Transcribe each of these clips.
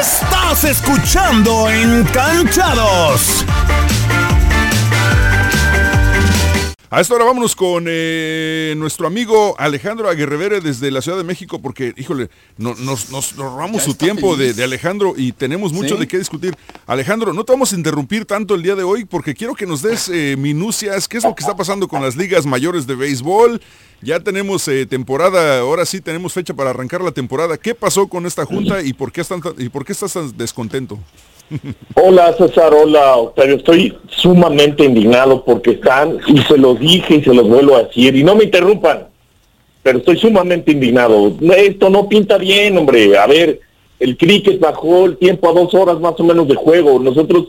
Estás escuchando Encanchados. A esta hora vámonos con eh, nuestro amigo Alejandro Aguirrevere desde la Ciudad de México, porque, híjole, no- nos, robamos su tiempo de, Alejandro y tenemos mucho Sí. de qué discutir. Alejandro, no te vamos a interrumpir tanto el día de hoy porque quiero que nos des eh, minucias, qué es lo que está pasando con las ligas mayores de béisbol. Ya tenemos eh, temporada, ahora sí tenemos fecha para arrancar la temporada. ¿Qué pasó con esta junta y por qué, están y por qué estás tan descontento? Hola César, hola Octavio, estoy sumamente indignado porque están, y se los dije y se los vuelvo a decir, y no me interrumpan, pero estoy sumamente indignado. Esto no pinta bien, hombre. A ver, el cricket bajó el tiempo a dos horas más o menos de juego. Nosotros,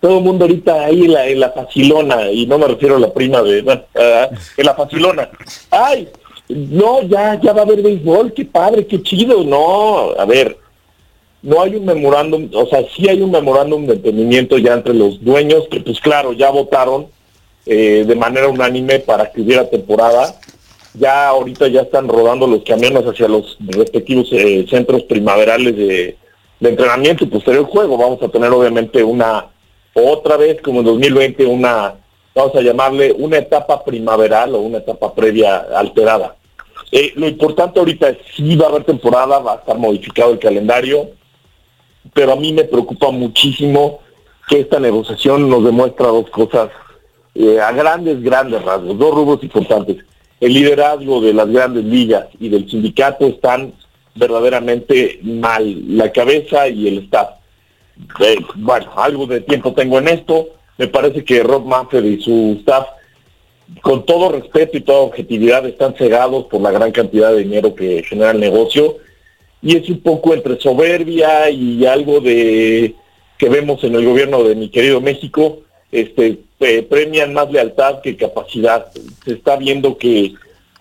todo el mundo ahorita ahí en la, en la facilona, y no me refiero a la prima de, ah, en la facilona. Ay, no, ya, ya va a haber béisbol, qué padre, qué chido. No, a ver, no hay un memorándum, o sea, sí hay un memorándum de entendimiento ya entre los dueños, que pues claro, ya votaron eh, de manera unánime para que hubiera temporada. Ya ahorita ya están rodando los camiones hacia los respectivos eh, centros primaverales de, de entrenamiento y posterior juego. Vamos a tener obviamente una, otra vez como en 2020, una, vamos a llamarle una etapa primaveral o una etapa previa alterada. Eh, lo importante ahorita es si va a haber temporada, va a estar modificado el calendario, pero a mí me preocupa muchísimo que esta negociación nos demuestra dos cosas eh, a grandes, grandes rasgos, dos rubros importantes. El liderazgo de las grandes ligas y del sindicato están verdaderamente mal, la cabeza y el staff. Eh, bueno, algo de tiempo tengo en esto, me parece que Rob Manfred y su staff, con todo respeto y toda objetividad, están cegados por la gran cantidad de dinero que genera el negocio y es un poco entre soberbia y algo de que vemos en el gobierno de mi querido México, este premian más lealtad que capacidad. Se está viendo que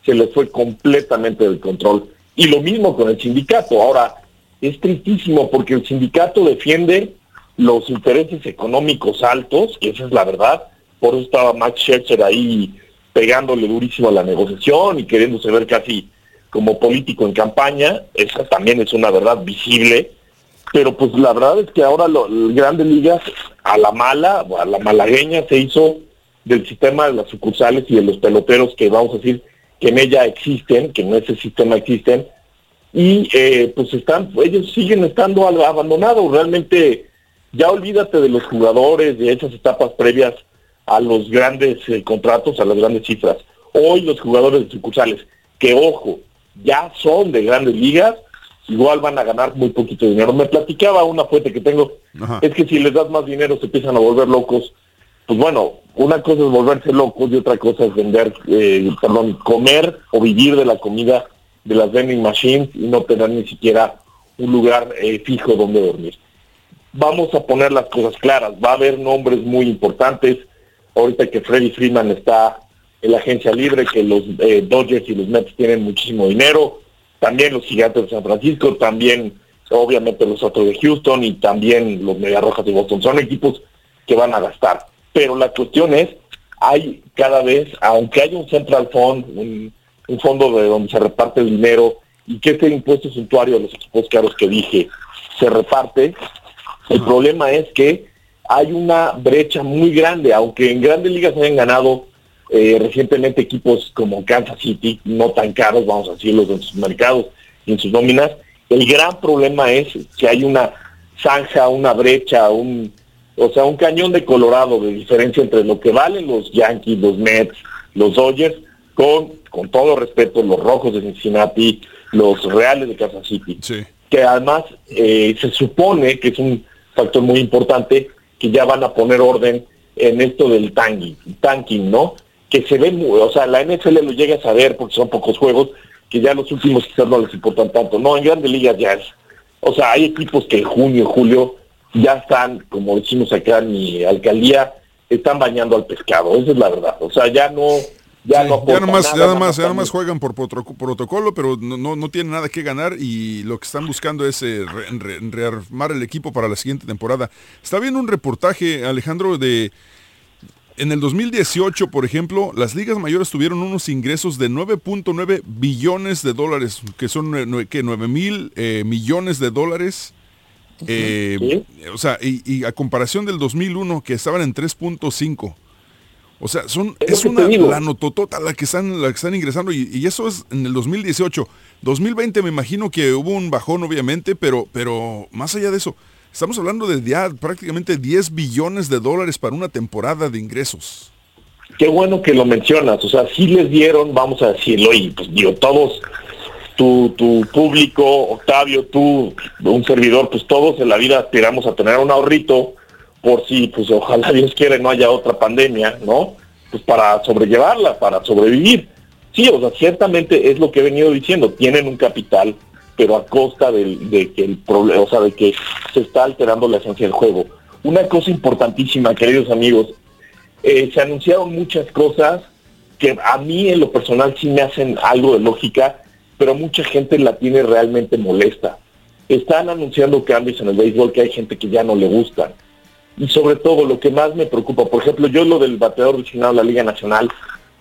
se les fue completamente del control. Y lo mismo con el sindicato. Ahora, es tristísimo porque el sindicato defiende los intereses económicos altos, y esa es la verdad. Por eso estaba Max Scherzer ahí pegándole durísimo a la negociación y queriéndose ver casi como político en campaña, esa también es una verdad visible, pero pues la verdad es que ahora lo, grandes ligas a la mala, a la malagueña se hizo del sistema de las sucursales y de los peloteros que vamos a decir que en ella existen, que en ese sistema existen, y eh, pues están, ellos siguen estando abandonados, realmente ya olvídate de los jugadores, de esas etapas previas a los grandes eh, contratos, a las grandes cifras. Hoy los jugadores de sucursales, que ojo, ya son de grandes ligas, igual van a ganar muy poquito dinero. Me platicaba una fuente que tengo, Ajá. es que si les das más dinero se empiezan a volver locos. Pues bueno, una cosa es volverse locos y otra cosa es vender, eh, perdón, comer o vivir de la comida de las vending machines y no tener ni siquiera un lugar eh, fijo donde dormir. Vamos a poner las cosas claras, va a haber nombres muy importantes, ahorita que Freddy Freeman está en la agencia libre, que los eh, Dodgers y los Mets tienen muchísimo dinero, también los Gigantes de San Francisco, también obviamente los otros de Houston y también los Rojas de Boston. Son equipos que van a gastar. Pero la cuestión es, hay cada vez, aunque haya un Central Fund, un, un fondo de donde se reparte el dinero y que este impuesto suntuario a los equipos caros que dije se reparte, el problema es que hay una brecha muy grande, aunque en grandes ligas hayan ganado eh, recientemente equipos como Kansas City, no tan caros, vamos a decirlo, en sus mercados y en sus nóminas, el gran problema es que hay una zanja, una brecha, un, o sea, un cañón de Colorado de diferencia entre lo que valen los Yankees, los Mets, los Dodgers, con, con todo respeto, los Rojos de Cincinnati, los Reales de Kansas City Sí. que además eh, se supone que es un factor muy importante que ya van a poner orden en esto del tanking, tanking ¿no? Que se ve, muy- o sea, la NFL lo llega a saber porque son pocos juegos, que ya los últimos quizás no les importan tanto. No, en grandes ligas ya es. O sea, hay equipos que en junio, julio ya están, como decimos acá en mi alcaldía, están bañando al pescado. Esa es la verdad. O sea, ya no ya, no ya nomás, nada, ya más, juegan por protocolo, pero no, no, tienen nada que ganar y lo que están buscando es eh, rearmar el equipo para la siguiente temporada. Está viendo un reportaje, Alejandro, de... En el 2018, por ejemplo, las ligas mayores tuvieron unos ingresos de 9.9 billones de dólares, que son que 9 mil eh, millones de dólares. Eh, o sea, y, y, a comparación del 2001, que estaban en 3.5. O sea, son, es, una la nototota la que están, la que están ingresando y, eso es en el 2018. 2020 me imagino que hubo un bajón obviamente, pero, pero más allá de eso, estamos hablando de ya prácticamente 10 billones de dólares para una temporada de ingresos. Qué bueno que lo mencionas, o sea, sí les dieron, vamos a decirlo, y pues digo, todos, tu, tu público, Octavio, tú, un servidor, pues todos en la vida aspiramos a tener un ahorrito por si, pues ojalá Dios quiere no haya otra pandemia, ¿no? Pues para sobrellevarla, para sobrevivir. Sí, o sea, ciertamente es lo que he venido diciendo, tienen un capital, pero a costa de, que el problema, o sea, de que se está alterando la esencia del juego. Una cosa importantísima, queridos amigos, eh, se anunciaron muchas cosas que a mí en lo personal sí me hacen algo de lógica, pero mucha gente la tiene realmente molesta. Están anunciando cambios en el béisbol que hay gente que ya no le gustan y sobre todo lo que más me preocupa, por ejemplo, yo lo del bateador designado de la Liga Nacional,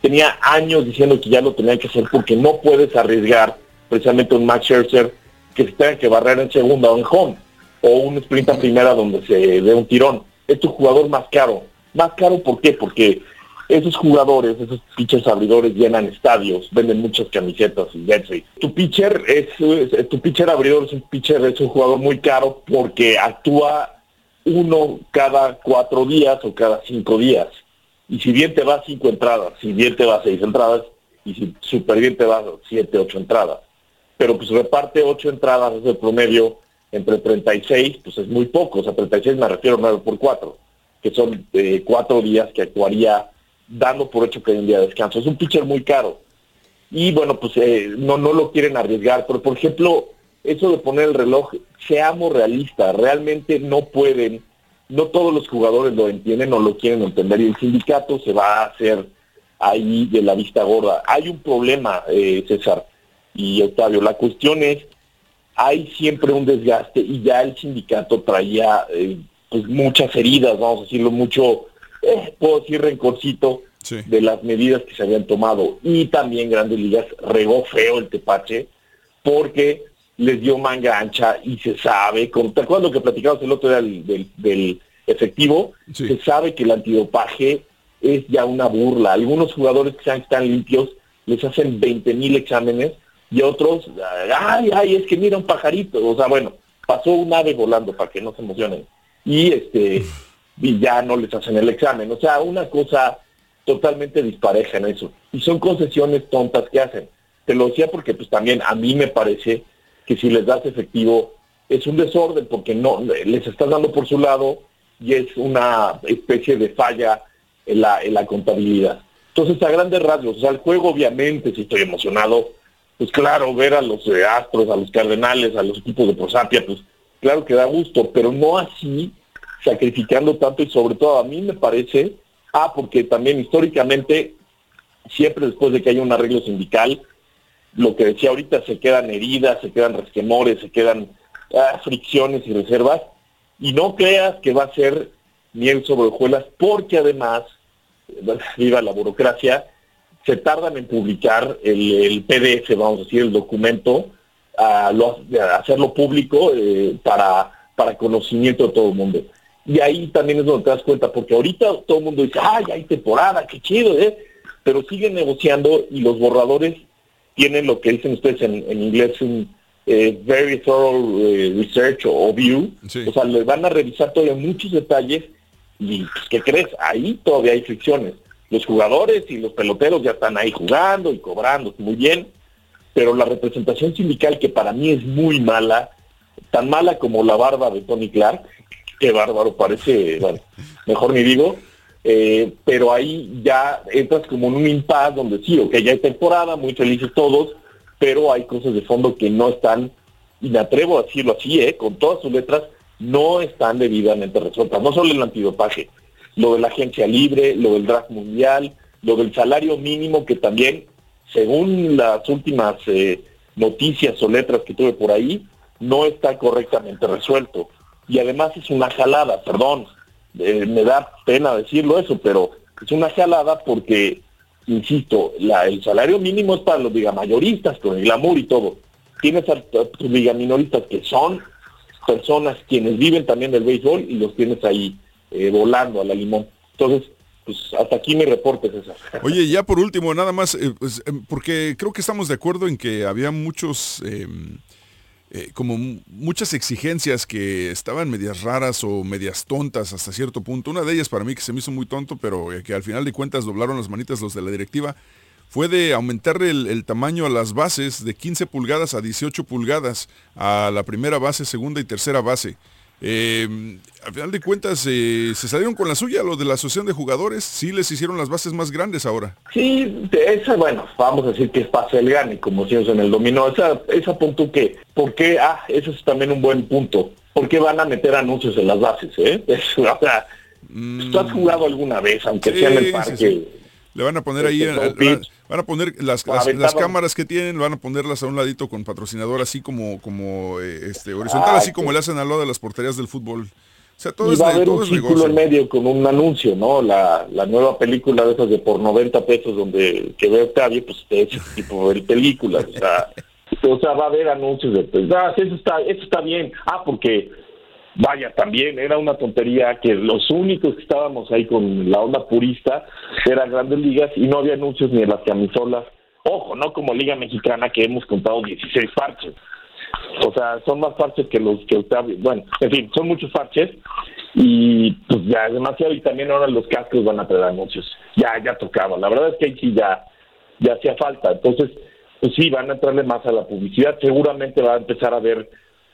tenía años diciendo que ya lo tenían que hacer porque no puedes arriesgar precisamente un Max Scherzer que se tenga que barrer en segunda o en home, o un sprint a primera donde se dé un tirón. Es tu jugador más caro. Más caro, ¿por qué? Porque esos jugadores, esos pitchers abridores llenan estadios, venden muchas camisetas y jersey. Tu pitcher es, es, tu pitcher abridor es un pitcher, es un jugador muy caro porque actúa uno cada cuatro días o cada cinco días. Y si bien te va cinco entradas, si bien te va seis entradas, y si súper bien te va siete, ocho entradas. Pero pues reparte ocho entradas, es el promedio, entre 36, pues es muy poco. O sea, 36 me refiero a 9 por 4, que son eh, cuatro días que actuaría dando por hecho que hay un día de descanso. Es un pitcher muy caro. Y bueno, pues eh, no, no lo quieren arriesgar. Pero por ejemplo, eso de poner el reloj, seamos realistas, realmente no pueden, no todos los jugadores lo entienden o lo quieren entender y el sindicato se va a hacer ahí de la vista gorda. Hay un problema, eh, César y Octavio, la cuestión es, hay siempre un desgaste y ya el sindicato traía eh, pues muchas heridas, vamos a decirlo mucho, eh, puedo decir rencorcito de las medidas que se habían tomado y también Grandes Ligas regó feo el tepache porque les dio manga ancha y se sabe, con, ¿te acuerdas lo que platicamos el otro día del, efectivo? Se sabe que el antidopaje es ya una burla. Algunos jugadores que están limpios les hacen 20 mil exámenes y otros, ay, ay, es que mira un pajarito. O sea, bueno, pasó un ave volando para que no se emocionen. Y este y ya no les hacen el examen. O sea, una cosa totalmente dispareja en eso. Y son concesiones tontas que hacen. Te lo decía porque pues también a mí me parece que si les das efectivo es un desorden porque no les estás dando por su lado y es una especie de falla en la, en la contabilidad. Entonces, a grandes rasgos, o sea, el juego obviamente, si estoy emocionado, pues claro, ver a los eh, Astros, a los Cardenales, a los equipos de Prosapia, pues claro que da gusto, pero no así, sacrificando tanto y sobre todo a mí me parece, ah, porque también históricamente, siempre después de que haya un arreglo sindical, lo que decía ahorita, se quedan heridas, se quedan resquemores, se quedan ah, fricciones y reservas. Y no creas que va a ser miel sobre hojuelas, porque además, viva la burocracia, se tardan en publicar el, PDF, vamos a decir, el documento, a, hacerlo público eh, para, para conocimiento de todo el mundo. Y ahí también es donde te das cuenta, porque ahorita todo el mundo dice, ay, hay temporada, qué chido, ¿eh? Pero siguen negociando y los borradores tienen lo que dicen ustedes en, inglés un eh, very thorough eh, research o view. O sea, les van a revisar todavía muchos detalles y, pues, ¿qué crees? Ahí todavía hay fricciones. Los jugadores y los peloteros ya están ahí jugando y cobrando muy bien, pero la representación sindical que para mí es muy mala, tan mala como la barba de Tony Clark, que bárbaro parece, mejor ni digo, eh, pero ahí ya entras como en un impasse donde sí, ok, ya hay temporada, muy felices todos, pero hay cosas de fondo que no están, y me atrevo a decirlo así, ¿eh? con todas sus letras, no están debidamente resueltas. No solo el antidopaje, lo de la agencia libre, lo del draft mundial, lo del salario mínimo que también, según las últimas eh, noticias o letras que tuve por ahí, no está correctamente resuelto. Y además es una jalada, perdón, eh, me da pena decirlo eso, pero es una jalada porque, insisto, la, el salario mínimo es para los mayoristas con el glamour y todo. Tienes a, tus minoristas que son personas quienes viven también del béisbol y los tienes ahí eh, volando a la limón. Entonces, pues hasta aquí mi reporte, César. Oye, ya por último, nada más, eh, pues, em, porque creo que estamos de acuerdo en que había muchos... Em, eh, como muchas exigencias que estaban medias raras o medias tontas hasta cierto punto. Una de ellas para mí que se me hizo muy tonto, pero que al final de cuentas doblaron las manitas los de la directiva, fue de aumentar el, tamaño a las bases de 15 pulgadas a 18 pulgadas a la primera base, segunda y tercera base. Eh, al final de cuentas, eh, se salieron con la suya los de la asociación de jugadores, sí les hicieron las bases más grandes ahora. Sí, esa, bueno, vamos a decir que es pase el gane, como si en el dominó. Esa, esa punto que, ¿por qué? Ah, eso es también un buen punto. ¿Por qué van a meter anuncios en las bases? Eh? o sea, ¿tú has jugado alguna vez, aunque sea en el parque? Le van a poner ahí, este, van a poner las, las, cámaras que tienen, van a ponerlas a un ladito con patrocinador, así como, como eh, este, horizontal, así como le hacen al lado de las porterías del fútbol. O sea, todo y va a haber un círculo en medio con un anuncio, ¿no? La, la nueva película de esas de por 90 pesos donde que ve Octavio, pues te hecho tipo de películas, o sea, o sea, va a haber anuncios de pues, ah, eso está, eso está bien. Ah, porque vaya, también era una tontería que los únicos que estábamos ahí con la onda purista eran grandes ligas y no había anuncios ni en las camisolas. Ojo, no como Liga Mexicana que hemos contado 16 parches. O sea, son más parches que los que usted... Bueno, en fin, son muchos parches y pues ya es demasiado y también ahora los cascos van a traer anuncios. Ya, ya tocaba. La verdad es que sí ya, ya hacía falta. Entonces, pues sí, van a entrarle más a la publicidad. Seguramente va a empezar a ver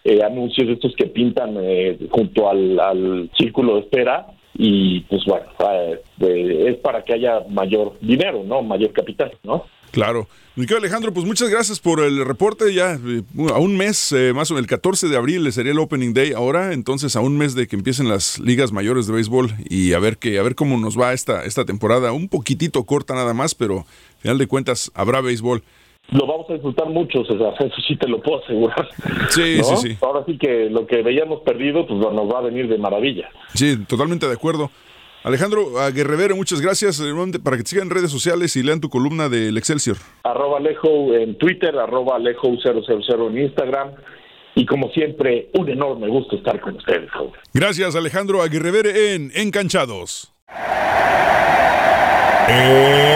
eh, anuncios estos que pintan eh, junto al, círculo de espera y pues bueno, eh, es para que haya mayor dinero, ¿no? Mayor capital, ¿no? Claro. Miguel Alejandro, pues muchas gracias por el reporte. Ya a un mes, más o menos el 14 de abril sería el Opening Day ahora, entonces a un mes de que empiecen las ligas mayores de béisbol y a ver que a ver cómo nos va esta esta temporada, un poquitito corta nada más, pero al final de cuentas habrá béisbol lo vamos a disfrutar mucho, César, eso sí te lo puedo asegurar. Sí, sí, sí. Ahora sí que lo que veíamos perdido, pues nos va a venir de maravilla. Sí, totalmente de acuerdo. Alejandro Aguerrevere, muchas gracias. Para que te sigan en redes sociales y lean tu columna del Excelsior. Arroba Alejo en Twitter, arroba Alejo000 en Instagram. Y como siempre, un enorme gusto estar con ustedes. Gracias, Alejandro Aguerrevere en Encanchados. Eh